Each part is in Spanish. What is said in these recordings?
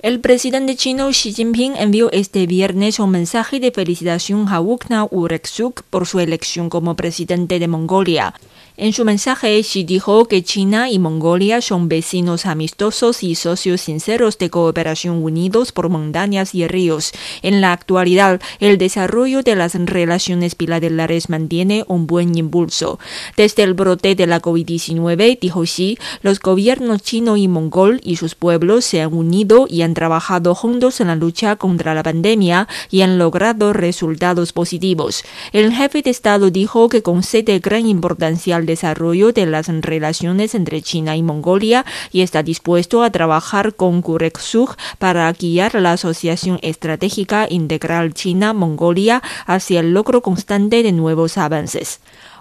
El presidente chino Xi Jinping envió este viernes un mensaje de felicitación a Wukna Ureksuk por su elección como presidente de Mongolia. En su mensaje, Xi dijo que China y Mongolia son vecinos amistosos y socios sinceros de cooperación unidos por montañas y ríos. En la actualidad, el desarrollo de las relaciones bilaterales mantiene un buen impulso. Desde el brote de la COVID-19, dijo Xi, los gobiernos chino y mongol y sus pueblos se han unido y han trabajado juntos en la lucha contra la pandemia y han logrado resultados positivos. El jefe de Estado dijo que concede gran importancia al desarrollo de las relaciones entre China y Mongolia y está dispuesto a trabajar con Kureksuk para guiar la Asociación Estratégica Integral China-Mongolia hacia el logro constante de nuevos avances.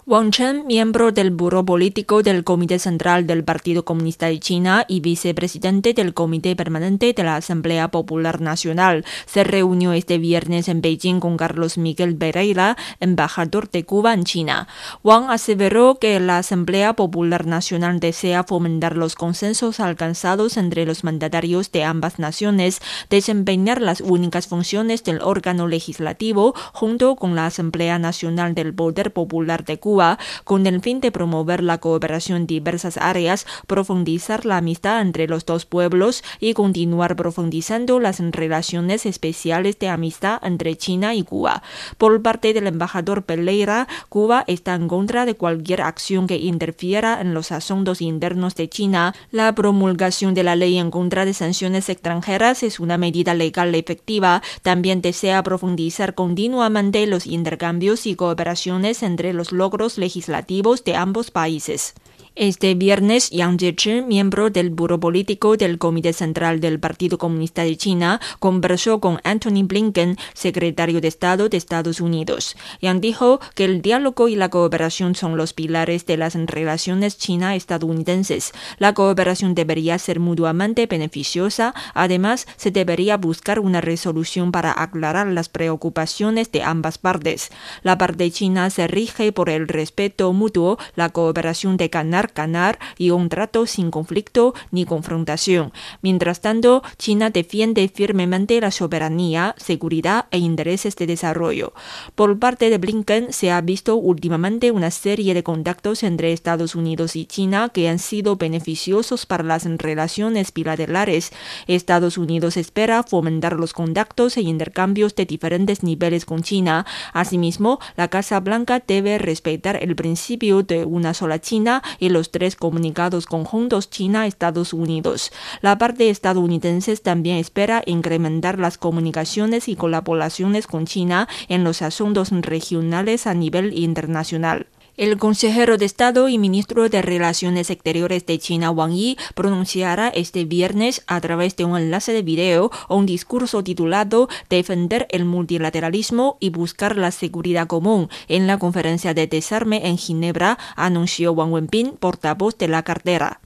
Wang Chen, miembro del Buró Político del Comité Central del Partido Comunista de China y vicepresidente del Comité Permanente de la Asamblea Popular Nacional, se reunió este viernes en Beijing con Carlos Miguel Pereira, embajador de Cuba en China. Wang aseveró que la Asamblea Popular Nacional desea fomentar los consensos alcanzados entre los mandatarios de ambas naciones, desempeñar las únicas funciones del órgano legislativo junto con la Asamblea Nacional del Poder Popular de Cuba con el fin de promover la cooperación en diversas áreas, profundizar la amistad entre los dos pueblos y continuar profundizando las relaciones especiales de amistad entre China y Cuba. Por parte del embajador Pereira, Cuba está en contra de cualquier acción que interfiera en los asuntos internos de China. La promulgación de la ley en contra de sanciones extranjeras es una medida legal efectiva. También desea profundizar continuamente los intercambios y cooperaciones entre los logros legislativos de ambos países. Este viernes, Yang Jiechi, miembro del Buró Político del Comité Central del Partido Comunista de China, conversó con Anthony Blinken, secretario de Estado de Estados Unidos. Yang dijo que el diálogo y la cooperación son los pilares de las relaciones china-estadounidenses. La cooperación debería ser mutuamente beneficiosa. Además, se debería buscar una resolución para aclarar las preocupaciones de ambas partes. La parte china se rige por el respeto mutuo, la cooperación de ganar ganar y un trato sin conflicto ni confrontación. Mientras tanto, China defiende firmemente la soberanía, seguridad e intereses de desarrollo. Por parte de Blinken se ha visto últimamente una serie de contactos entre Estados Unidos y China que han sido beneficiosos para las relaciones bilaterales. Estados Unidos espera fomentar los contactos e intercambios de diferentes niveles con China. Asimismo, la Casa Blanca debe respetar el principio de una sola China y los tres comunicados conjuntos China-Estados Unidos. La parte estadounidense también espera incrementar las comunicaciones y colaboraciones con China en los asuntos regionales a nivel internacional. El consejero de Estado y ministro de Relaciones Exteriores de China, Wang Yi, pronunciará este viernes a través de un enlace de video un discurso titulado Defender el multilateralismo y buscar la seguridad común en la conferencia de desarme en Ginebra, anunció Wang Wenbin, portavoz de la cartera.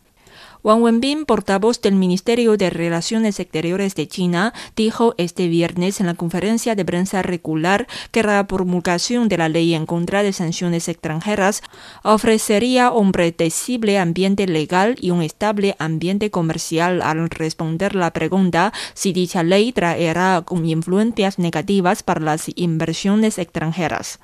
Wang Wenbin, portavoz del Ministerio de Relaciones Exteriores de China, dijo este viernes en la conferencia de prensa regular que la promulgación de la ley en contra de sanciones extranjeras ofrecería un predecible ambiente legal y un estable ambiente comercial al responder la pregunta si dicha ley traerá influencias negativas para las inversiones extranjeras.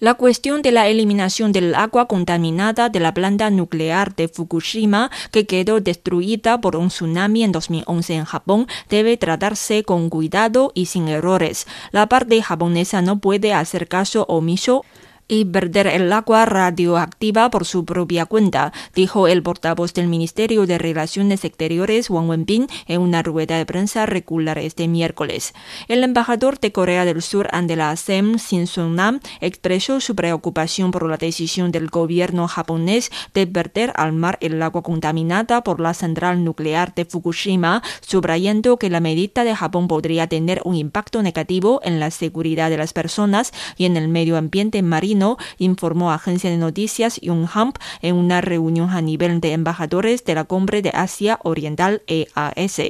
La cuestión de la eliminación del agua contaminada de la planta nuclear de Fukushima, que quedó destruida por un tsunami en 2011 en Japón, debe tratarse con cuidado y sin errores. La parte japonesa no puede hacer caso omiso y perder el agua radioactiva por su propia cuenta, dijo el portavoz del Ministerio de Relaciones Exteriores Wang Wenbin en una rueda de prensa regular este miércoles. El embajador de Corea del Sur ante la ASEM, Shin Sung-nam, expresó su preocupación por la decisión del gobierno japonés de verter al mar el agua contaminada por la central nuclear de Fukushima, subrayando que la medida de Japón podría tener un impacto negativo en la seguridad de las personas y en el medio ambiente marino chino, informó agencia de noticias Yonhap en una reunión a nivel de embajadores de la Cumbre de Asia Oriental EAS.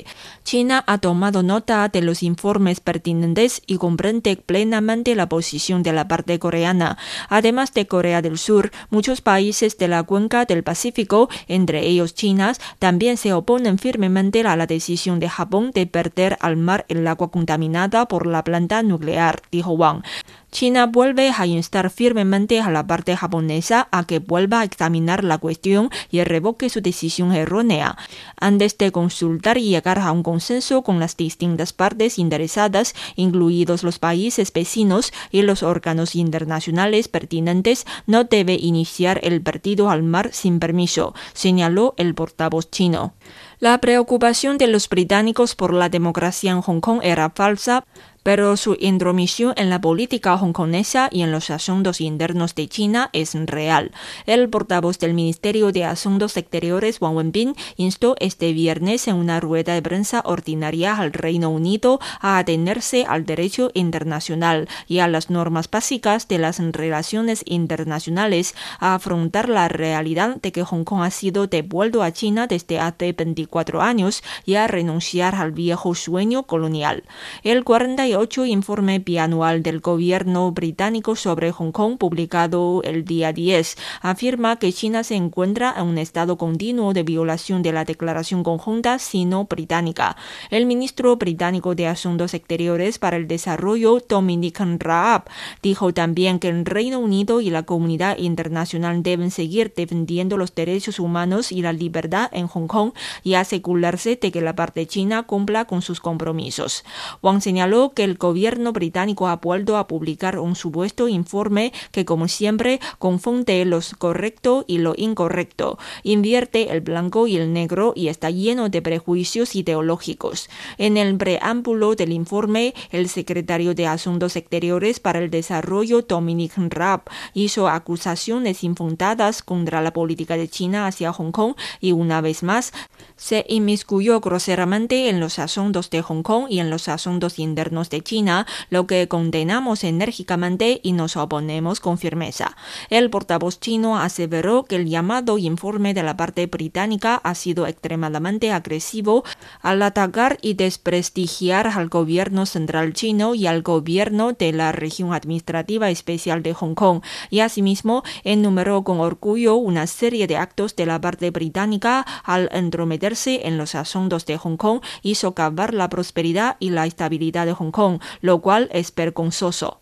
China ha tomado nota de los informes pertinentes y comprende plenamente la posición de la parte coreana. Además de Corea del Sur, muchos países de la cuenca del Pacífico, entre ellos China, también se oponen firmemente a la decisión de Japón de perder al mar el agua contaminada por la planta nuclear, dijo Wang. China vuelve a instar firmemente a la parte japonesa a que vuelva a examinar la cuestión y revoque su decisión errónea. Antes de consultar y llegar a un consenso con las distintas partes interesadas, incluidos los países vecinos y los órganos internacionales pertinentes, no debe iniciar el partido al mar sin permiso, señaló el portavoz chino. La preocupación de los británicos por la democracia en Hong Kong era falsa, pero su intromisión en la política hongkonesa y en los asuntos internos de China es real. El portavoz del Ministerio de Asuntos Exteriores, Wang Wenbin, instó este viernes en una rueda de prensa ordinaria al Reino Unido a atenerse al derecho internacional y a las normas básicas de las relaciones internacionales, a afrontar la realidad de que Hong Kong ha sido devuelto a China desde hace 24 años y a renunciar al viejo sueño colonial. El 48 informe bianual del gobierno británico sobre Hong Kong publicado el día 10 afirma que China se encuentra en un estado continuo de violación de la declaración conjunta sino-británica. El ministro británico de Asuntos Exteriores para el Desarrollo, Dominic Raab, dijo también que el Reino Unido y la comunidad internacional deben seguir defendiendo los derechos humanos y la libertad en Hong Kong y asegurarse de que la parte china cumpla con sus compromisos. Wang señaló que el gobierno británico ha vuelto a publicar un supuesto informe que, como siempre, confunde lo correcto y lo incorrecto, invierte el blanco y el negro y está lleno de prejuicios ideológicos. En el preámbulo del informe, el secretario de Asuntos Exteriores para el Desarrollo, Dominic Raab, hizo acusaciones infundadas contra la política de China hacia Hong Kong y, una vez más, se inmiscuyó groseramente en los asuntos de Hong Kong y en los asuntos internos de China, lo que condenamos enérgicamente y nos oponemos con firmeza. El portavoz chino aseveró que el llamado informe de la parte británica ha sido extremadamente agresivo al atacar y desprestigiar al gobierno central chino y al gobierno de la región administrativa especial de Hong Kong y asimismo enumeró con orgullo una serie de actos de la parte británica al entrometerse en los asuntos de Hong Kong y socavar la prosperidad y la estabilidad de Hong Kong lo cual es vergonzoso.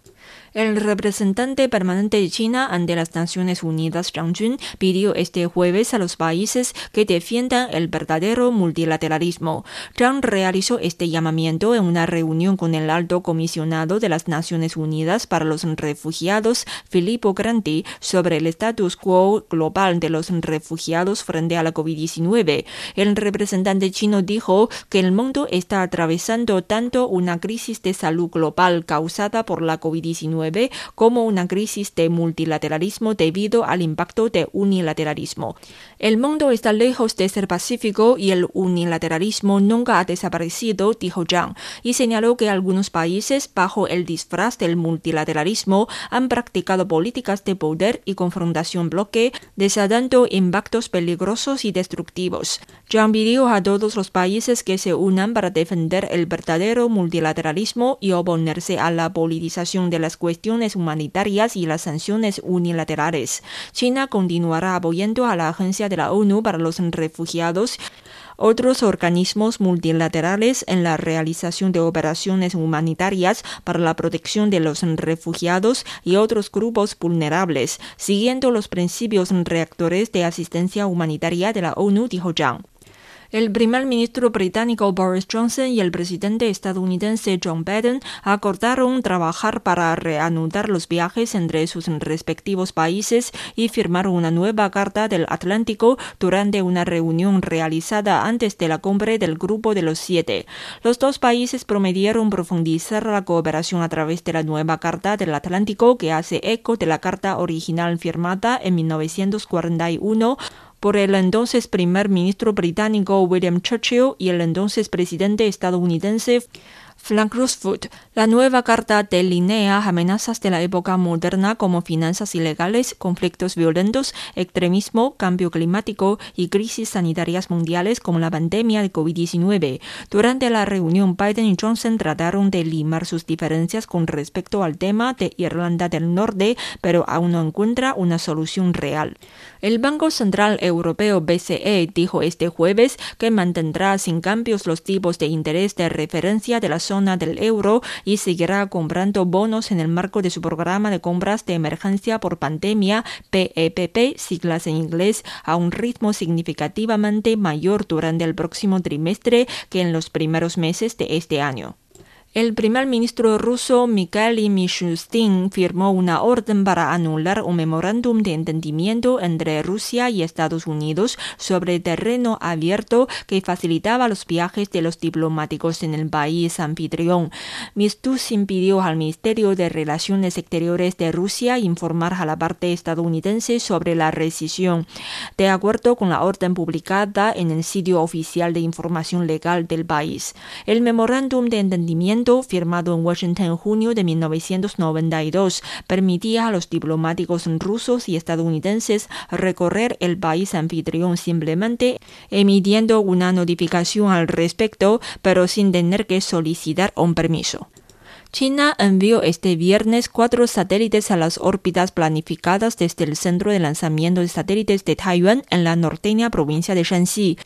El representante permanente de China ante las Naciones Unidas, Zhang Jun, pidió este jueves a los países que defiendan el verdadero multilateralismo. Zhang realizó este llamamiento en una reunión con el alto comisionado de las Naciones Unidas para los Refugiados, Filippo Grandi, sobre el status quo global de los refugiados frente a la COVID-19. El representante chino dijo que el mundo está atravesando tanto una crisis de salud global causada por la COVID-19 como una crisis de multilateralismo debido al impacto de unilateralismo. El mundo está lejos de ser pacífico y el unilateralismo nunca ha desaparecido, dijo Zhang, y señaló que algunos países, bajo el disfraz del multilateralismo, han practicado políticas de poder y confrontación bloque, desatando impactos peligrosos y destructivos. Zhang pidió a todos los países que se unan para defender el verdadero multilateralismo y oponerse a la politización de las cuestiones humanitarias y las sanciones unilaterales. China continuará apoyando a la Agencia de la ONU para los Refugiados otros organismos multilaterales en la realización de operaciones humanitarias para la protección de los refugiados y otros grupos vulnerables, siguiendo los principios reactores de asistencia humanitaria de la ONU, dijo Zhang. El primer ministro británico Boris Johnson y el presidente estadounidense John Biden acordaron trabajar para reanudar los viajes entre sus respectivos países y firmar una nueva Carta del Atlántico durante una reunión realizada antes de la cumbre del Grupo de los Siete. Los dos países prometieron profundizar la cooperación a través de la nueva Carta del Atlántico que hace eco de la carta original firmada en 1941 por el entonces primer ministro británico William Churchill y el entonces presidente estadounidense Frank Rosefoot, la nueva carta delinea amenazas de la época moderna como finanzas ilegales, conflictos violentos, extremismo, cambio climático y crisis sanitarias mundiales como la pandemia de COVID-19. Durante la reunión, Biden y Johnson trataron de limar sus diferencias con respecto al tema de Irlanda del Norte, pero aún no encuentra una solución real. El Banco Central Europeo BCE dijo este jueves que mantendrá sin cambios los tipos de interés de referencia de la zona del euro y seguirá comprando bonos en el marco de su programa de compras de emergencia por pandemia PEPP, e siglas en inglés, a un ritmo significativamente mayor durante el próximo trimestre que en los primeros meses de este año. El primer ministro ruso Mikhail Mishustin firmó una orden para anular un memorándum de entendimiento entre Rusia y Estados Unidos sobre terreno abierto que facilitaba los viajes de los diplomáticos en el país anfitrión. Mishustin pidió al Ministerio de Relaciones Exteriores de Rusia informar a la parte estadounidense sobre la rescisión. De acuerdo con la orden publicada en el sitio oficial de información legal del país, el memorándum de entendimiento firmado en Washington en junio de 1992 permitía a los diplomáticos rusos y estadounidenses recorrer el país anfitrión simplemente emitiendo una notificación al respecto, pero sin tener que solicitar un permiso. China envió este viernes cuatro satélites a las órbitas planificadas desde el Centro de Lanzamiento de Satélites de Taiwán en la norteña provincia de Shanxi.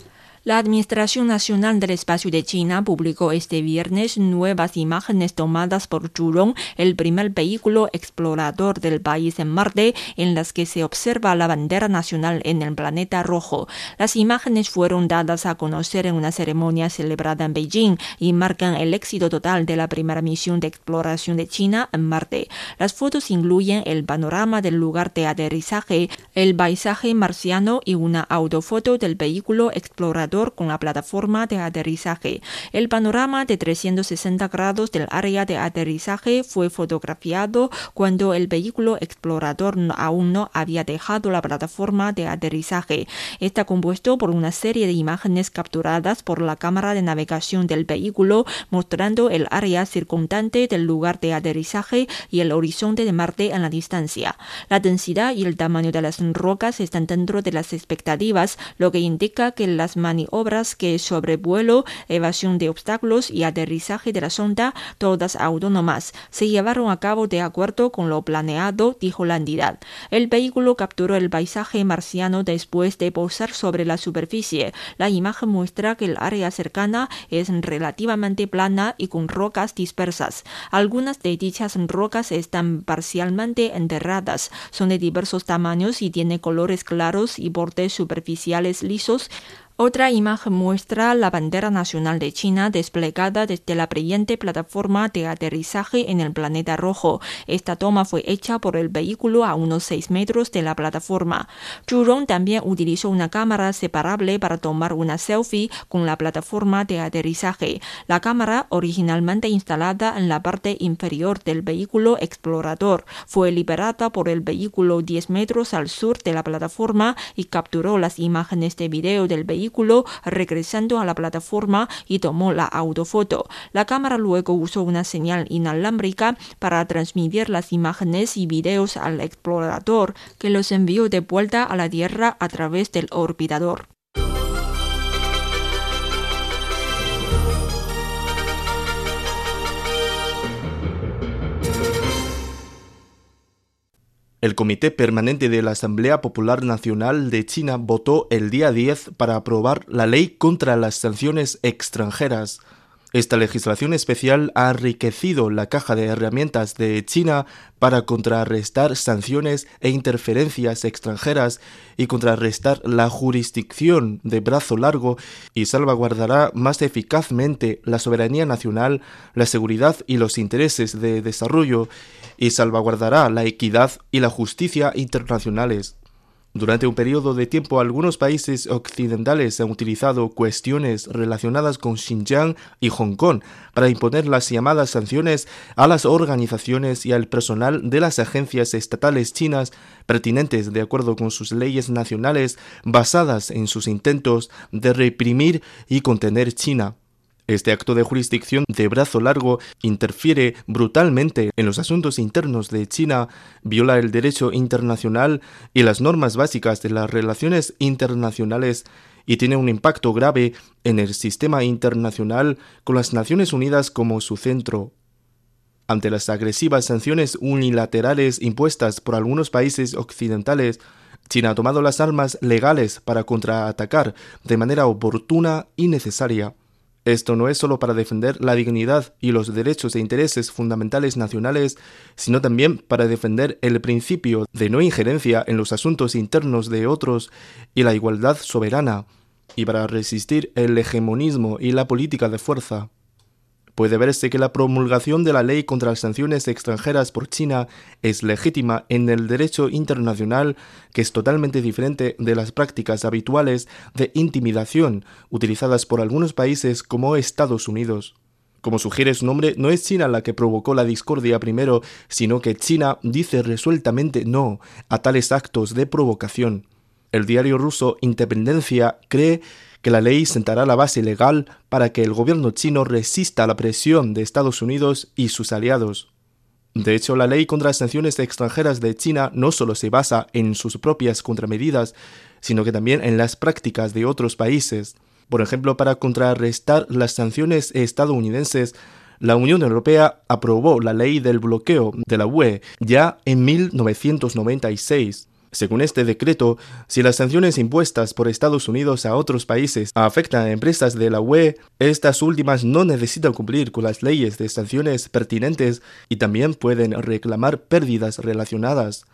La Administración Nacional del Espacio de China publicó este viernes nuevas imágenes tomadas por Zhurong, el primer vehículo explorador del país en Marte, en las que se observa la bandera nacional en el planeta rojo. Las imágenes fueron dadas a conocer en una ceremonia celebrada en Beijing y marcan el éxito total de la primera misión de exploración de China en Marte. Las fotos incluyen el panorama del lugar de aterrizaje, el paisaje marciano y una autofoto del vehículo explorador con la plataforma de aterrizaje. El panorama de 360 grados del área de aterrizaje fue fotografiado cuando el vehículo explorador aún no había dejado la plataforma de aterrizaje. Está compuesto por una serie de imágenes capturadas por la cámara de navegación del vehículo mostrando el área circundante del lugar de aterrizaje y el horizonte de Marte en la distancia. La densidad y el tamaño de las rocas están dentro de las expectativas, lo que indica que las obras que sobrevuelo, evasión de obstáculos y aterrizaje de la sonda, todas autónomas, se llevaron a cabo de acuerdo con lo planeado, dijo la entidad. El vehículo capturó el paisaje marciano después de posar sobre la superficie. La imagen muestra que el área cercana es relativamente plana y con rocas dispersas. Algunas de dichas rocas están parcialmente enterradas, son de diversos tamaños y tienen colores claros y bordes superficiales lisos. Otra imagen muestra la bandera nacional de China desplegada desde la brillante plataforma de aterrizaje en el planeta rojo. Esta toma fue hecha por el vehículo a unos 6 metros de la plataforma. Zhurong también utilizó una cámara separable para tomar una selfie con la plataforma de aterrizaje. La cámara, originalmente instalada en la parte inferior del vehículo explorador, fue liberada por el vehículo 10 metros al sur de la plataforma y capturó las imágenes de video del vehículo regresando a la plataforma y tomó la autofoto. La cámara luego usó una señal inalámbrica para transmitir las imágenes y videos al explorador, que los envió de vuelta a la Tierra a través del orbitador. El Comité Permanente de la Asamblea Popular Nacional de China votó el día 10 para aprobar la ley contra las sanciones extranjeras. Esta legislación especial ha enriquecido la caja de herramientas de China para contrarrestar sanciones e interferencias extranjeras y contrarrestar la jurisdicción de brazo largo y salvaguardará más eficazmente la soberanía nacional, la seguridad y los intereses de desarrollo y salvaguardará la equidad y la justicia internacionales. Durante un periodo de tiempo, algunos países occidentales han utilizado cuestiones relacionadas con Xinjiang y Hong Kong para imponer las llamadas sanciones a las organizaciones y al personal de las agencias estatales chinas pertinentes de acuerdo con sus leyes nacionales basadas en sus intentos de reprimir y contener China. Este acto de jurisdicción de brazo largo interfiere brutalmente en los asuntos internos de China, viola el derecho internacional y las normas básicas de las relaciones internacionales y tiene un impacto grave en el sistema internacional con las Naciones Unidas como su centro. Ante las agresivas sanciones unilaterales impuestas por algunos países occidentales, China ha tomado las armas legales para contraatacar de manera oportuna y necesaria. Esto no es solo para defender la dignidad y los derechos e intereses fundamentales nacionales, sino también para defender el principio de no injerencia en los asuntos internos de otros y la igualdad soberana, y para resistir el hegemonismo y la política de fuerza puede verse que la promulgación de la ley contra las sanciones extranjeras por China es legítima en el derecho internacional, que es totalmente diferente de las prácticas habituales de intimidación utilizadas por algunos países como Estados Unidos. Como sugiere su nombre, no es China la que provocó la discordia primero, sino que China dice resueltamente no a tales actos de provocación. El diario ruso Independencia cree que la ley sentará la base legal para que el gobierno chino resista la presión de Estados Unidos y sus aliados. De hecho, la ley contra las sanciones extranjeras de China no solo se basa en sus propias contramedidas, sino que también en las prácticas de otros países. Por ejemplo, para contrarrestar las sanciones estadounidenses, la Unión Europea aprobó la ley del bloqueo de la UE ya en 1996. Según este decreto, si las sanciones impuestas por Estados Unidos a otros países afectan a empresas de la UE, estas últimas no necesitan cumplir con las leyes de sanciones pertinentes y también pueden reclamar pérdidas relacionadas.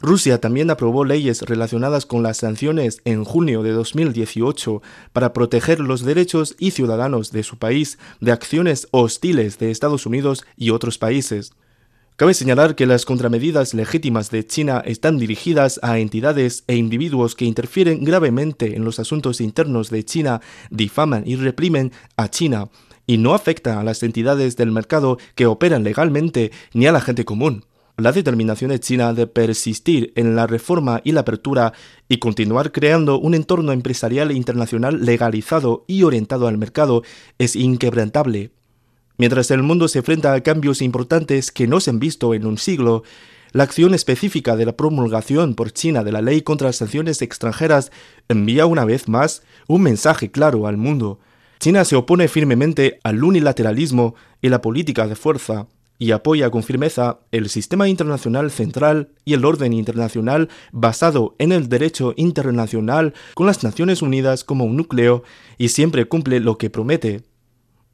Rusia también aprobó leyes relacionadas con las sanciones en junio de 2018 para proteger los derechos y ciudadanos de su país de acciones hostiles de Estados Unidos y otros países. Cabe señalar que las contramedidas legítimas de China están dirigidas a entidades e individuos que interfieren gravemente en los asuntos internos de China, difaman y reprimen a China, y no afectan a las entidades del mercado que operan legalmente ni a la gente común. La determinación de China de persistir en la reforma y la apertura y continuar creando un entorno empresarial internacional legalizado y orientado al mercado es inquebrantable. Mientras el mundo se enfrenta a cambios importantes que no se han visto en un siglo, la acción específica de la promulgación por China de la ley contra las sanciones extranjeras envía una vez más un mensaje claro al mundo. China se opone firmemente al unilateralismo y la política de fuerza y apoya con firmeza el sistema internacional central y el orden internacional basado en el derecho internacional con las Naciones Unidas como un núcleo y siempre cumple lo que promete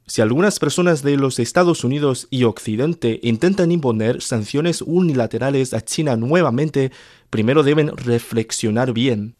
si algunas personas de los Estados Unidos y Occidente intentan imponer sanciones unilaterales a China nuevamente, primero deben reflexionar bien.